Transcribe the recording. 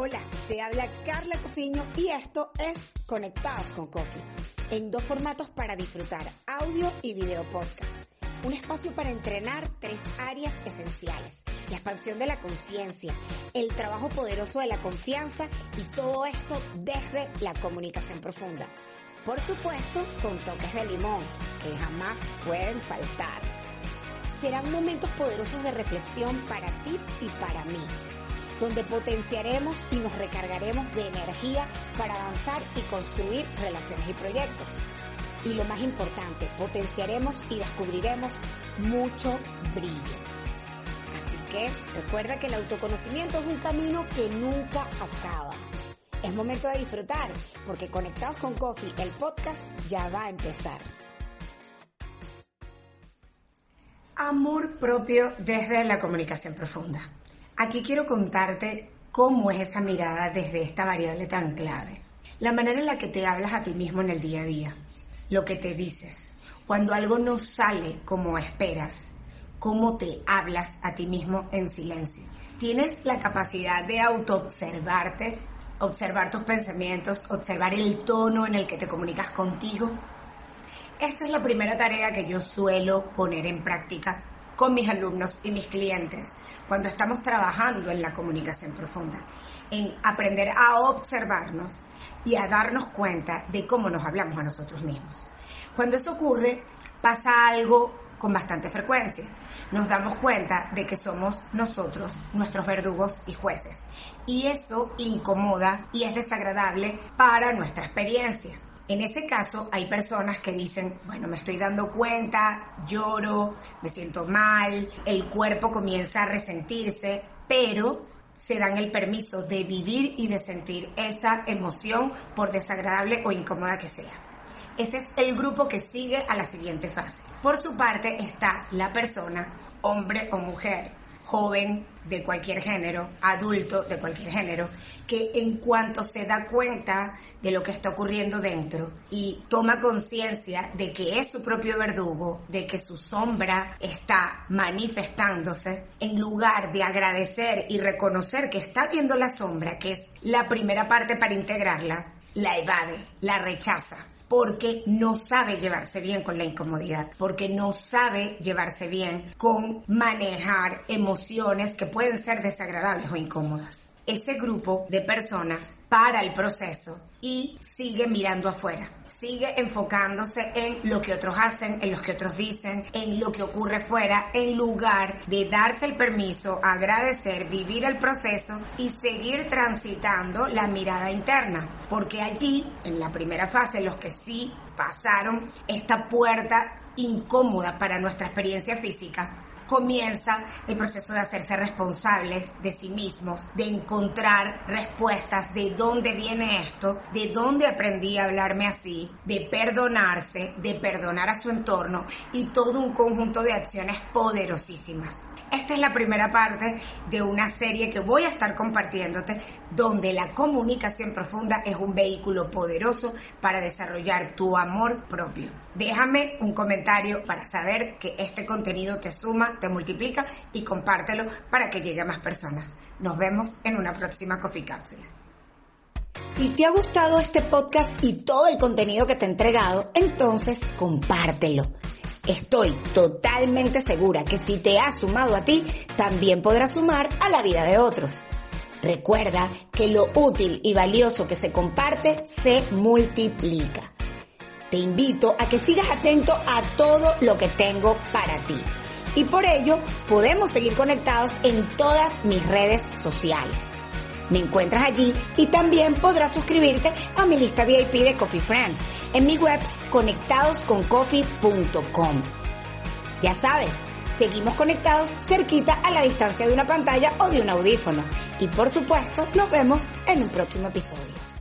Hola, te habla Carla Cofiño y esto es Conectados con Coffee, en dos formatos para disfrutar, audio y video podcast. Un espacio para entrenar tres áreas esenciales, la expansión de la conciencia, el trabajo poderoso de la confianza y todo esto desde la comunicación profunda. Por supuesto, con toques de limón, que jamás pueden faltar. Serán momentos poderosos de reflexión para ti y para mí donde potenciaremos y nos recargaremos de energía para avanzar y construir relaciones y proyectos. Y lo más importante, potenciaremos y descubriremos mucho brillo. Así que recuerda que el autoconocimiento es un camino que nunca acaba. Es momento de disfrutar, porque Conectados con Coffee, el podcast, ya va a empezar. Amor propio desde la comunicación profunda. Aquí quiero contarte cómo es esa mirada desde esta variable tan clave. La manera en la que te hablas a ti mismo en el día a día, lo que te dices, cuando algo no sale como esperas, cómo te hablas a ti mismo en silencio. Tienes la capacidad de autoobservarte, observar tus pensamientos, observar el tono en el que te comunicas contigo. Esta es la primera tarea que yo suelo poner en práctica con mis alumnos y mis clientes cuando estamos trabajando en la comunicación profunda, en aprender a observarnos y a darnos cuenta de cómo nos hablamos a nosotros mismos. Cuando eso ocurre, pasa algo con bastante frecuencia. Nos damos cuenta de que somos nosotros nuestros verdugos y jueces. Y eso incomoda y es desagradable para nuestra experiencia. En ese caso hay personas que dicen, bueno, me estoy dando cuenta, lloro, me siento mal, el cuerpo comienza a resentirse, pero se dan el permiso de vivir y de sentir esa emoción por desagradable o incómoda que sea. Ese es el grupo que sigue a la siguiente fase. Por su parte está la persona, hombre o mujer, joven de cualquier género, adulto de cualquier género, que en cuanto se da cuenta de lo que está ocurriendo dentro y toma conciencia de que es su propio verdugo, de que su sombra está manifestándose, en lugar de agradecer y reconocer que está viendo la sombra, que es la primera parte para integrarla, la evade, la rechaza porque no sabe llevarse bien con la incomodidad, porque no sabe llevarse bien con manejar emociones que pueden ser desagradables o incómodas. Ese grupo de personas para el proceso y sigue mirando afuera, sigue enfocándose en lo que otros hacen, en lo que otros dicen, en lo que ocurre fuera, en lugar de darse el permiso, agradecer, vivir el proceso y seguir transitando la mirada interna. Porque allí, en la primera fase, los que sí pasaron esta puerta incómoda para nuestra experiencia física, comienza el proceso de hacerse responsables de sí mismos, de encontrar respuestas de dónde viene esto, de dónde aprendí a hablarme así, de perdonarse, de perdonar a su entorno y todo un conjunto de acciones poderosísimas. Esta es la primera parte de una serie que voy a estar compartiéndote donde la comunicación profunda es un vehículo poderoso para desarrollar tu amor propio. Déjame un comentario para saber que este contenido te suma, te multiplica y compártelo para que llegue a más personas. Nos vemos en una próxima Coffee Cápsula. Si te ha gustado este podcast y todo el contenido que te he entregado, entonces compártelo. Estoy totalmente segura que si te ha sumado a ti, también podrás sumar a la vida de otros. Recuerda que lo útil y valioso que se comparte se multiplica. Te invito a que sigas atento a todo lo que tengo para ti. Y por ello podemos seguir conectados en todas mis redes sociales. Me encuentras allí y también podrás suscribirte a mi lista VIP de Coffee Friends en mi web conectadosconcoffee.com. Ya sabes, seguimos conectados cerquita a la distancia de una pantalla o de un audífono. Y por supuesto, nos vemos en un próximo episodio.